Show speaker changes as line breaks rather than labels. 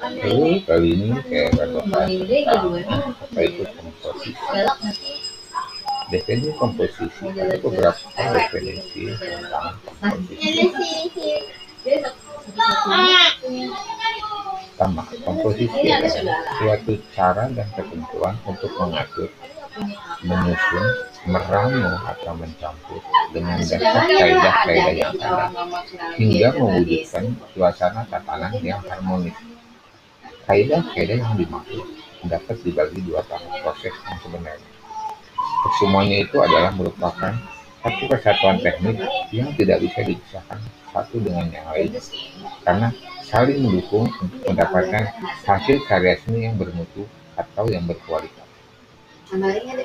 Lalu kali ini kayak akan membahas tentang apa itu komposisi. Definisi komposisi. Ada beberapa definisi. Tentang komposisi. Pertama, komposisi adalah suatu cara dan ketentuan untuk mengatur, menyusun, meramu atau mencampur dengan dasar kaidah-kaidah yang ada hingga mewujudkan suasana tatanan yang harmonis. Kaidah-kaidah yang dimaksud dapat dibagi dua tahap proses yang sebenarnya. Kesemuanya itu adalah merupakan satu kesatuan teknik yang tidak bisa dipisahkan satu dengan yang lain karena saling mendukung untuk mendapatkan hasil karya seni yang bermutu atau yang berkualitas. Amarelo